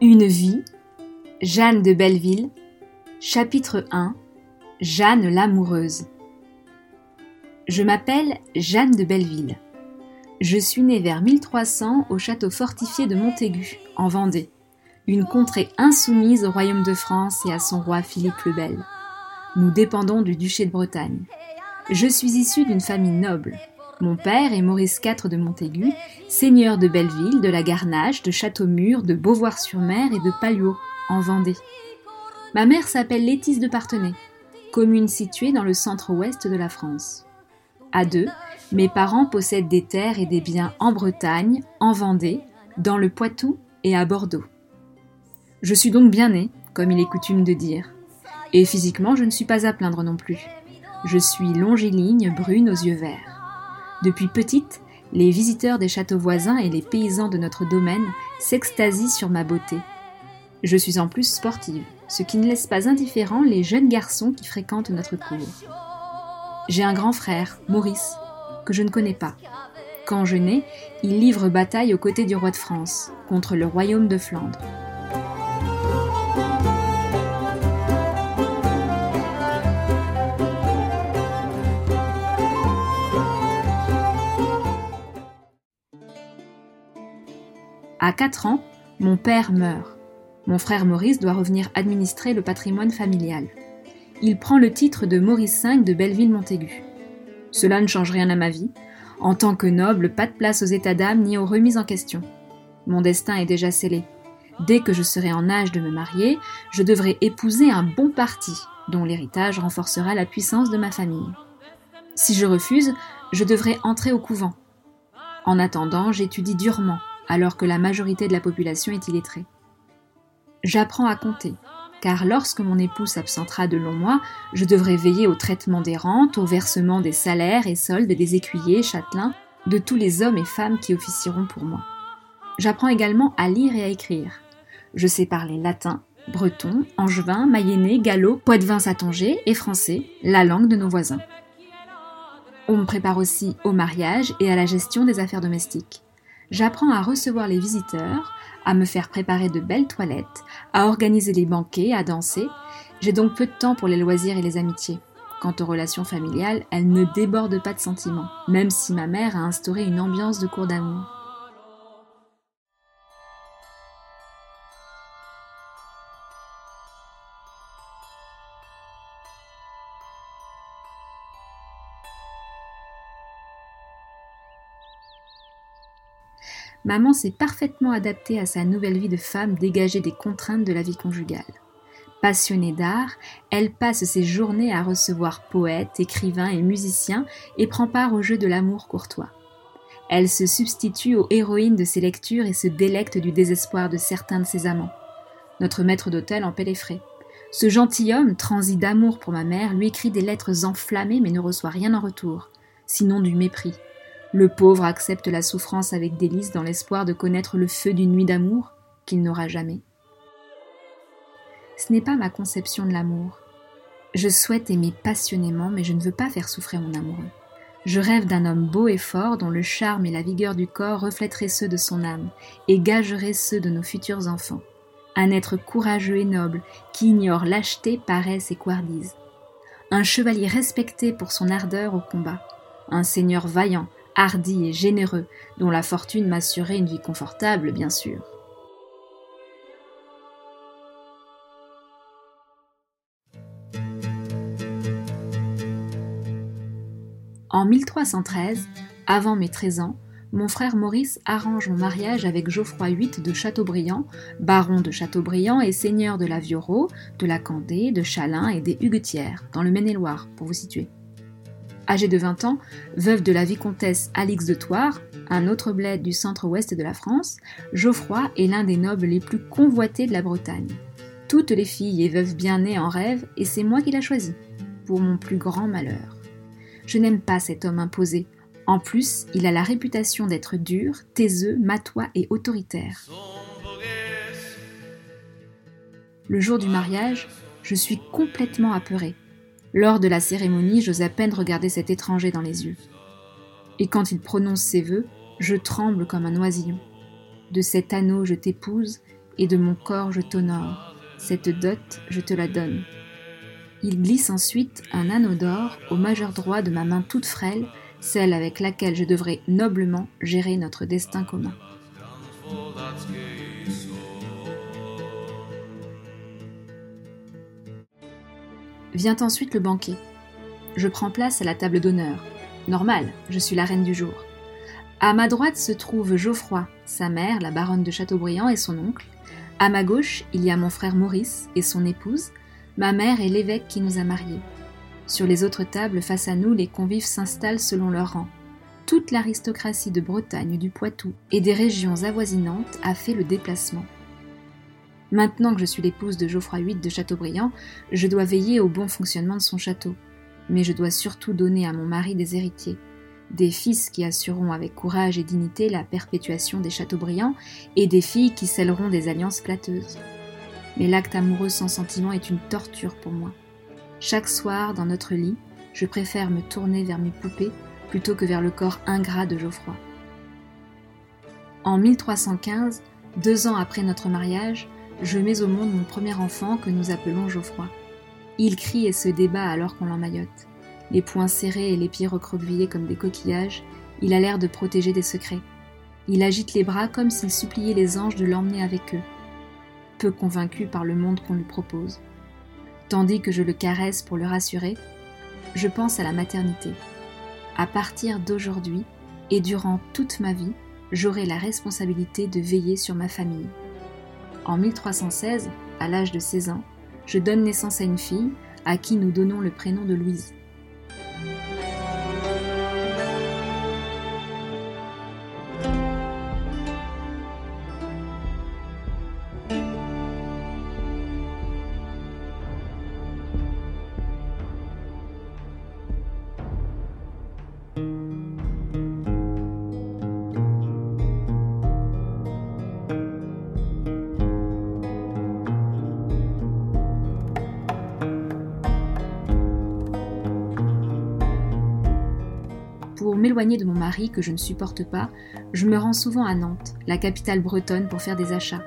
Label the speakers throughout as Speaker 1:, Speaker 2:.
Speaker 1: Une vie, Jeanne de Belleville, chapitre 1 Jeanne l'amoureuse. Je m'appelle Jeanne de Belleville. Je suis née vers 1300 au château fortifié de Montaigu, en Vendée, une contrée insoumise au royaume de France et à son roi Philippe le Bel. Nous dépendons du duché de Bretagne. Je suis issue d'une famille noble, mon père est Maurice IV de Montaigu, seigneur de Belleville, de la Garnache, de Châteaumur, de Beauvoir-sur-Mer et de Palluau, en Vendée. Ma mère s'appelle Létise de Partenay, commune située dans le centre-ouest de la France. À deux, mes parents possèdent des terres et des biens en Bretagne, en Vendée, dans le Poitou et à Bordeaux. Je suis donc bien née, comme il est coutume de dire. Et physiquement, je ne suis pas à plaindre non plus. Je suis longiligne, brune aux yeux verts. Depuis petite, les visiteurs des châteaux voisins et les paysans de notre domaine s'extasient sur ma beauté. Je suis en plus sportive, ce qui ne laisse pas indifférents les jeunes garçons qui fréquentent notre cour. J'ai un grand frère, Maurice, que je ne connais pas. Quand je nais, il livre bataille aux côtés du roi de France, contre le royaume de Flandre. À 4 ans, mon père meurt. Mon frère Maurice doit revenir administrer le patrimoine familial. Il prend le titre de Maurice V de Belleville-Montaigu. Cela ne change rien à ma vie. En tant que noble, pas de place aux états d'âme ni aux remises en question. Mon destin est déjà scellé. Dès que je serai en âge de me marier, je devrai épouser un bon parti, dont l'héritage renforcera la puissance de ma famille. Si je refuse, je devrai entrer au couvent. En attendant, j'étudie durement alors que la majorité de la population est illettrée. J'apprends à compter, car lorsque mon époux s'absentera de longs mois, je devrai veiller au traitement des rentes, au versement des salaires et soldes des écuyers, châtelains, de tous les hommes et femmes qui officieront pour moi. J'apprends également à lire et à écrire. Je sais parler latin, breton, angevin, mayennais, gallo, poitevin satongeais et français, la langue de nos voisins. On me prépare aussi au mariage et à la gestion des affaires domestiques j'apprends à recevoir les visiteurs, à me faire préparer de belles toilettes, à organiser les banquets, à danser. J'ai donc peu de temps pour les loisirs et les amitiés. Quant aux relations familiales, elles ne débordent pas de sentiments, même si ma mère a instauré une ambiance de cour d'amour. Maman s'est parfaitement adaptée à sa nouvelle vie de femme dégagée des contraintes de la vie conjugale. Passionnée d'art, elle passe ses journées à recevoir poètes, écrivains et musiciens et prend part au jeu de l'amour courtois. Elle se substitue aux héroïnes de ses lectures et se délecte du désespoir de certains de ses amants. Notre maître d'hôtel en paie les frais. Ce gentilhomme, transi d'amour pour ma mère, lui écrit des lettres enflammées mais ne reçoit rien en retour, sinon du mépris, le pauvre accepte la souffrance avec délice dans l'espoir de connaître le feu d'une nuit d'amour qu'il n'aura jamais. Ce n'est pas ma conception de l'amour. Je souhaite aimer passionnément, mais je ne veux pas faire souffrir mon amoureux. Je rêve d'un homme beau et fort dont le charme et la vigueur du corps reflèteraient ceux de son âme et gageraient ceux de nos futurs enfants. Un être courageux et noble qui ignore lâcheté, paresse et couardise. Un chevalier respecté pour son ardeur au combat. Un seigneur vaillant hardi et généreux, dont la fortune m'assurait une vie confortable, bien sûr. En 1313, avant mes 13 ans, mon frère Maurice arrange mon mariage avec Geoffroy VIII de Chateaubriand, baron de Chateaubriand et seigneur de la Viorot, de la Candé, de Chalin et des Huguetières, dans le Maine-et-Loire, pour vous situer. Âgée de 20 ans, veuve de la vicomtesse Alix de Thouars, un autre bled du centre-ouest de la France, Geoffroy est l'un des nobles les plus convoités de la Bretagne. Toutes les filles et veuves bien nées en rêve, et c'est moi qui l'a choisi, pour mon plus grand malheur. Je n'aime pas cet homme imposé. En plus, il a la réputation d'être dur, taiseux, matois et autoritaire. Le jour du mariage, je suis complètement apeurée. Lors de la cérémonie, j'ose à peine regarder cet étranger dans les yeux. Et quand il prononce ses vœux, je tremble comme un oisillon. De cet anneau je t'épouse, et de mon corps je t'honore. Cette dot, je te la donne. Il glisse ensuite un anneau d'or au majeur droit de ma main toute frêle, celle avec laquelle je devrais noblement gérer notre destin commun. Vient ensuite le banquet. Je prends place à la table d'honneur. Normal, je suis la reine du jour. À ma droite se trouve Geoffroy, sa mère, la baronne de Châteaubriand et son oncle. À ma gauche, il y a mon frère Maurice et son épouse, ma mère et l'évêque qui nous a mariés. Sur les autres tables, face à nous, les convives s'installent selon leur rang. Toute l'aristocratie de Bretagne, du Poitou et des régions avoisinantes a fait le déplacement. Maintenant que je suis l'épouse de Geoffroy VIII de Châteaubriand, je dois veiller au bon fonctionnement de son château. Mais je dois surtout donner à mon mari des héritiers, des fils qui assureront avec courage et dignité la perpétuation des Châteaubriand et des filles qui scelleront des alliances plateuses mais l'acte amoureux sans sentiment est une torture pour moi. Chaque soir, dans notre lit, je préfère me tourner vers mes poupées plutôt que vers le corps ingrat de Geoffroy. En 1315, deux ans après notre mariage, je mets au monde mon premier enfant que nous appelons Geoffroy. Il crie et se débat alors qu'on l'emmaillote. Les poings serrés et les pieds recroquevillés comme des coquillages, il a l'air de protéger des secrets. Il agite les bras comme s'il suppliait les anges de l'emmener avec eux peu convaincu par le monde qu'on lui propose. Tandis que je le caresse pour le rassurer, je pense à la maternité. À partir d'aujourd'hui et durant toute ma vie, j'aurai la responsabilité de veiller sur ma famille. En 1316, à l'âge de 16 ans, je donne naissance à une fille à qui nous donnons le prénom de Louise. M'éloigner de mon mari que je ne supporte pas, je me rends souvent à Nantes, la capitale bretonne, pour faire des achats.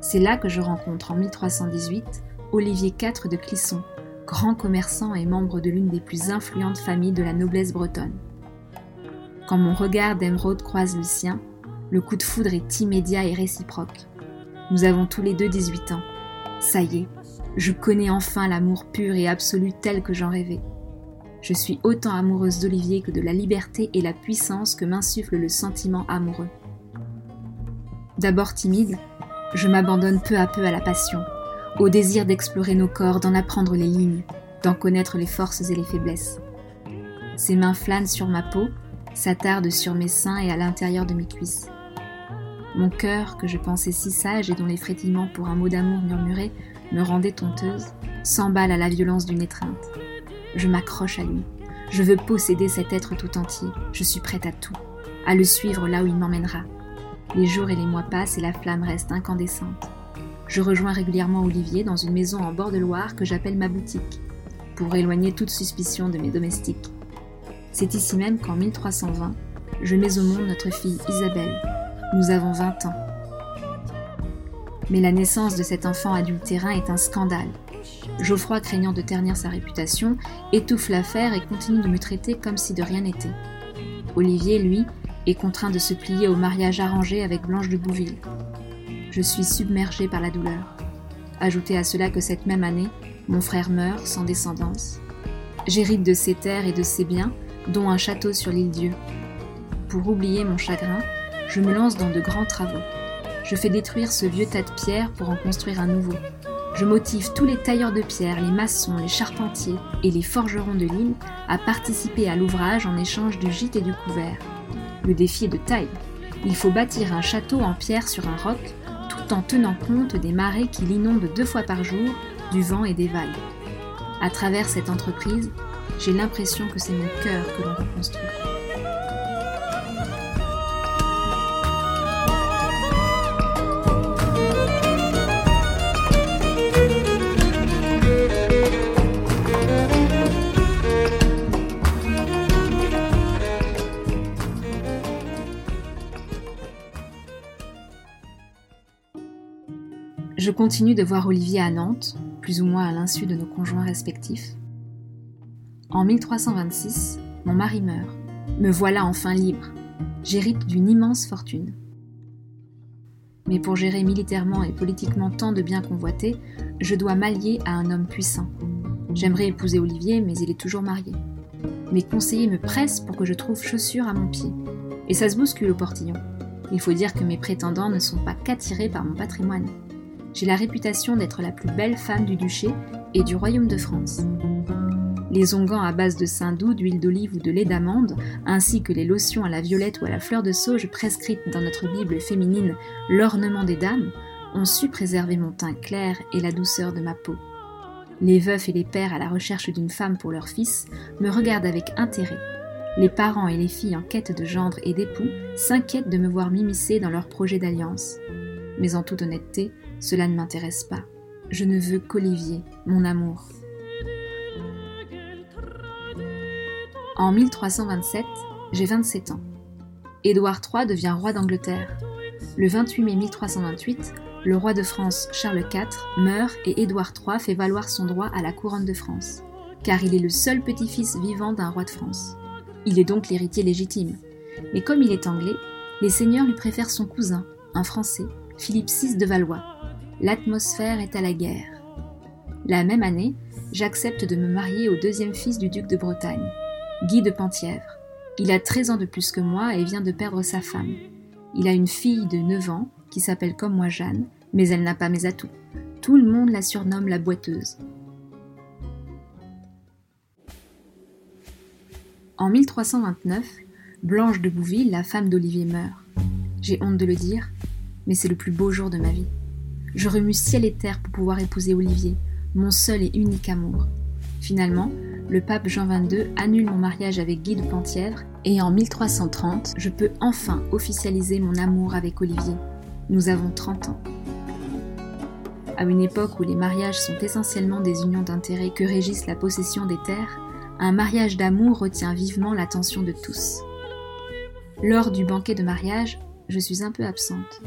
Speaker 1: C'est là que je rencontre en 1318 Olivier IV de Clisson, grand commerçant et membre de l'une des plus influentes familles de la noblesse bretonne. Quand mon regard d'émeraude croise le sien, le coup de foudre est immédiat et réciproque. Nous avons tous les deux 18 ans. Ça y est, je connais enfin l'amour pur et absolu tel que j'en rêvais. Je suis autant amoureuse d'Olivier que de la liberté et la puissance que m'insuffle le sentiment amoureux. D'abord timide, je m'abandonne peu à peu à la passion, au désir d'explorer nos corps, d'en apprendre les lignes, d'en connaître les forces et les faiblesses. Ses mains flânent sur ma peau, s'attardent sur mes seins et à l'intérieur de mes cuisses. Mon cœur, que je pensais si sage et dont les frétillements pour un mot d'amour murmuré me rendaient tonteuse, s'emballe à la violence d'une étreinte. Je m'accroche à lui. Je veux posséder cet être tout entier. Je suis prête à tout, à le suivre là où il m'emmènera. Les jours et les mois passent et la flamme reste incandescente. Je rejoins régulièrement Olivier dans une maison en bord de Loire que j'appelle ma boutique, pour éloigner toute suspicion de mes domestiques. C'est ici même qu'en 1320, je mets au monde notre fille Isabelle. Nous avons 20 ans. Mais la naissance de cet enfant adultérin est un scandale. Geoffroy, craignant de ternir sa réputation, étouffe l'affaire et continue de me traiter comme si de rien n'était. Olivier, lui, est contraint de se plier au mariage arrangé avec Blanche de Bouville. Je suis submergée par la douleur. Ajoutez à cela que cette même année, mon frère meurt sans descendance. J'hérite de ses terres et de ses biens, dont un château sur l'île Dieu. Pour oublier mon chagrin, je me lance dans de grands travaux. Je fais détruire ce vieux tas de pierres pour en construire un nouveau. Je motive tous les tailleurs de pierre, les maçons, les charpentiers et les forgerons de l'île à participer à l'ouvrage en échange du gîte et du couvert. Le défi est de taille. Il faut bâtir un château en pierre sur un roc tout en tenant compte des marées qui l'inondent deux fois par jour, du vent et des vagues. À travers cette entreprise, j'ai l'impression que c'est mon cœur que l'on reconstruit. Je continue de voir Olivier à Nantes, plus ou moins à l'insu de nos conjoints respectifs. En 1326, mon mari meurt. Me voilà enfin libre. J'hérite d'une immense fortune. Mais pour gérer militairement et politiquement tant de biens convoités, je dois m'allier à un homme puissant. J'aimerais épouser Olivier, mais il est toujours marié. Mes conseillers me pressent pour que je trouve chaussures à mon pied. Et ça se bouscule au portillon. Il faut dire que mes prétendants ne sont pas qu'attirés par mon patrimoine. J'ai la réputation d'être la plus belle femme du duché et du royaume de France. Les onguents à base de saindoux, d'huile d'olive ou de lait d'amande, ainsi que les lotions à la violette ou à la fleur de sauge prescrites dans notre Bible féminine L'ornement des dames, ont su préserver mon teint clair et la douceur de ma peau. Les veufs et les pères à la recherche d'une femme pour leur fils me regardent avec intérêt. Les parents et les filles en quête de gendre et d'époux s'inquiètent de me voir m'immiscer dans leurs projets d'alliance. Mais en toute honnêteté, cela ne m'intéresse pas. Je ne veux qu'Olivier, mon amour. En 1327, j'ai 27 ans. Édouard III devient roi d'Angleterre. Le 28 mai 1328, le roi de France Charles IV meurt et Édouard III fait valoir son droit à la couronne de France, car il est le seul petit-fils vivant d'un roi de France. Il est donc l'héritier légitime. Mais comme il est anglais, les seigneurs lui préfèrent son cousin, un Français, Philippe VI de Valois, l'atmosphère est à la guerre. La même année, j'accepte de me marier au deuxième fils du duc de Bretagne, Guy de Penthièvre. Il a 13 ans de plus que moi et vient de perdre sa femme. Il a une fille de 9 ans qui s'appelle comme moi Jeanne, mais elle n'a pas mes atouts. Tout le monde la surnomme la boiteuse. En 1329, Blanche de Bouville, la femme d'Olivier, meurt. J'ai honte de le dire, mais c'est le plus beau jour de ma vie. Je remue ciel et terre pour pouvoir épouser Olivier, mon seul et unique amour. Finalement, le pape Jean XXII annule mon mariage avec Guy de Penthièvre et en 1330, je peux enfin officialiser mon amour avec Olivier. Nous avons 30 ans. À une époque où les mariages sont essentiellement des unions d'intérêt que régissent la possession des terres, un mariage d'amour retient vivement l'attention de tous. Lors du banquet de mariage, je suis un peu absente.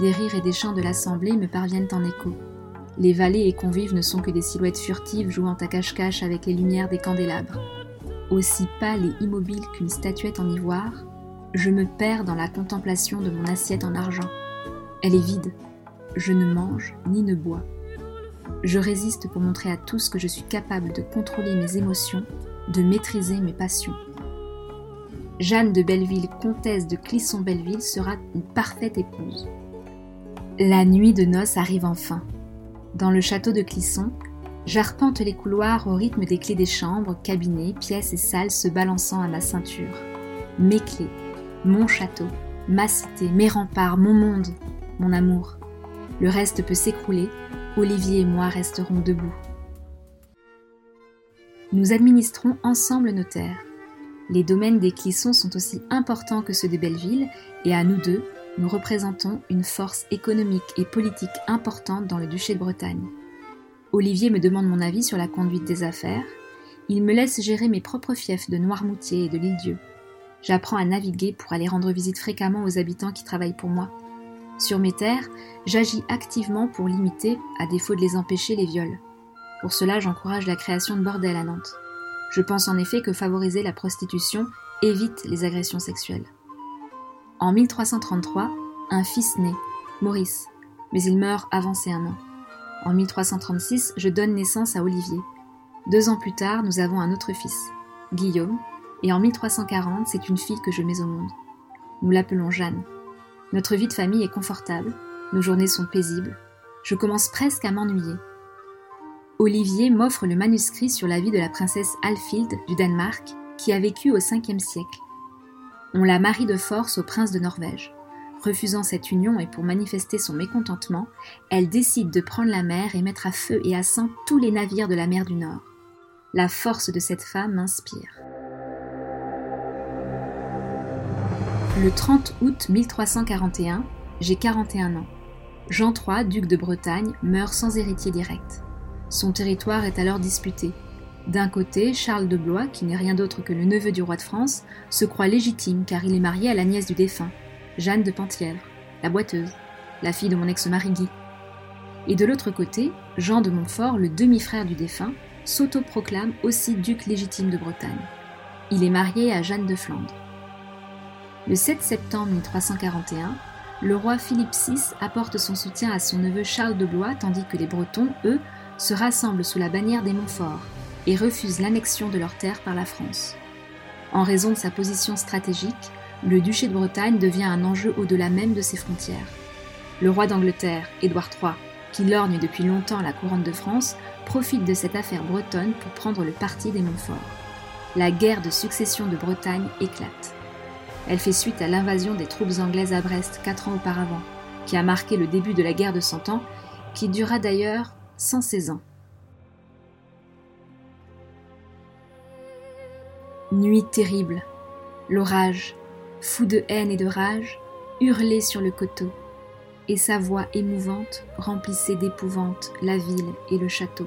Speaker 1: Des rires et des chants de l'assemblée me parviennent en écho. Les valets et convives ne sont que des silhouettes furtives jouant à cache-cache avec les lumières des candélabres. Aussi pâle et immobile qu'une statuette en ivoire, je me perds dans la contemplation de mon assiette en argent. Elle est vide. Je ne mange ni ne bois. Je résiste pour montrer à tous que je suis capable de contrôler mes émotions, de maîtriser mes passions. Jeanne de Belleville, comtesse de Clisson-Belleville, sera une parfaite épouse. La nuit de noces arrive enfin. Dans le château de Clisson, j'arpente les couloirs au rythme des clés des chambres, cabinets, pièces et salles se balançant à ma ceinture. Mes clés, mon château, ma cité, mes remparts, mon monde, mon amour. Le reste peut s'écrouler, Olivier et moi resterons debout. Nous administrons ensemble nos terres. Les domaines des Clissons sont aussi importants que ceux de Belleville, et à nous deux, nous représentons une force économique et politique importante dans le duché de Bretagne. Olivier me demande mon avis sur la conduite des affaires. Il me laisse gérer mes propres fiefs de Noirmoutier et de l'Île-Dieu. J'apprends à naviguer pour aller rendre visite fréquemment aux habitants qui travaillent pour moi. Sur mes terres, j'agis activement pour limiter, à défaut de les empêcher, les viols. Pour cela, j'encourage la création de bordels à Nantes. Je pense en effet que favoriser la prostitution évite les agressions sexuelles. En 1333, un fils naît, Maurice, mais il meurt avancé un an. En 1336, je donne naissance à Olivier. Deux ans plus tard, nous avons un autre fils, Guillaume, et en 1340, c'est une fille que je mets au monde. Nous l'appelons Jeanne. Notre vie de famille est confortable, nos journées sont paisibles, je commence presque à m'ennuyer. Olivier m'offre le manuscrit sur la vie de la princesse Alfhild du Danemark, qui a vécu au 5e siècle. On la marie de force au prince de Norvège. Refusant cette union et pour manifester son mécontentement, elle décide de prendre la mer et mettre à feu et à sang tous les navires de la mer du Nord. La force de cette femme m'inspire. Le 30 août 1341, j'ai 41 ans. Jean III, duc de Bretagne, meurt sans héritier direct. Son territoire est alors disputé. D'un côté, Charles de Blois, qui n'est rien d'autre que le neveu du roi de France, se croit légitime car il est marié à la nièce du défunt, Jeanne de Penthièvre, la boiteuse, la fille de mon ex-mari Guy. Et de l'autre côté, Jean de Montfort, le demi-frère du défunt, s'autoproclame aussi duc légitime de Bretagne. Il est marié à Jeanne de Flandre. Le 7 septembre 1341, le roi Philippe VI apporte son soutien à son neveu Charles de Blois, tandis que les Bretons, eux, se rassemblent sous la bannière des Montfort et refusent l'annexion de leurs terres par la France. En raison de sa position stratégique, le duché de Bretagne devient un enjeu au-delà même de ses frontières. Le roi d'Angleterre, Édouard III, qui lorgne depuis longtemps la couronne de France, profite de cette affaire bretonne pour prendre le parti des Montfort. La guerre de succession de Bretagne éclate. Elle fait suite à l'invasion des troupes anglaises à Brest quatre ans auparavant, qui a marqué le début de la guerre de Cent Ans, qui dura d'ailleurs 116 ans. Nuit terrible, l'orage, fou de haine et de rage, hurlait sur le coteau, et sa voix émouvante remplissait d'épouvante la ville et le château.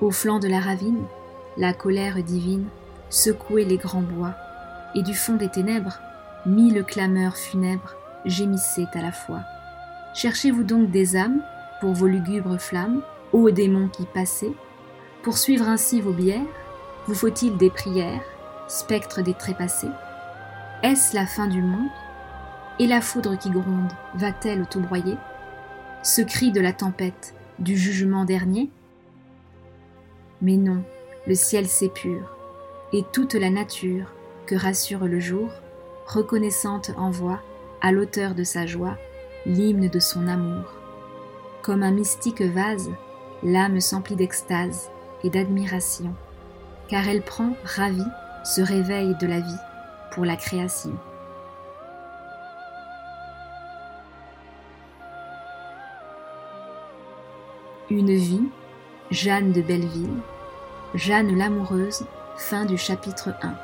Speaker 1: Au flanc de la ravine, la colère divine secouait les grands bois, et du fond des ténèbres, mille clameurs funèbres gémissaient à la fois. Cherchez-vous donc des âmes pour vos lugubres flammes, ô démons qui passez Pour suivre ainsi vos bières, vous faut-il des prières, spectres des trépassés? Est-ce la fin du monde? Et la foudre qui gronde va-t-elle tout broyer? Ce cri de la tempête, du jugement dernier? Mais non, le ciel s'épure, et toute la nature que rassure le jour, reconnaissante envoie, à l'auteur de sa joie, l'hymne de son amour. Comme un mystique vase, l'âme s'emplit d'extase et d'admiration, car elle prend, ravie, ce réveil de la vie pour la création. Une vie, Jeanne de Belleville, Jeanne l'amoureuse, fin du chapitre 1.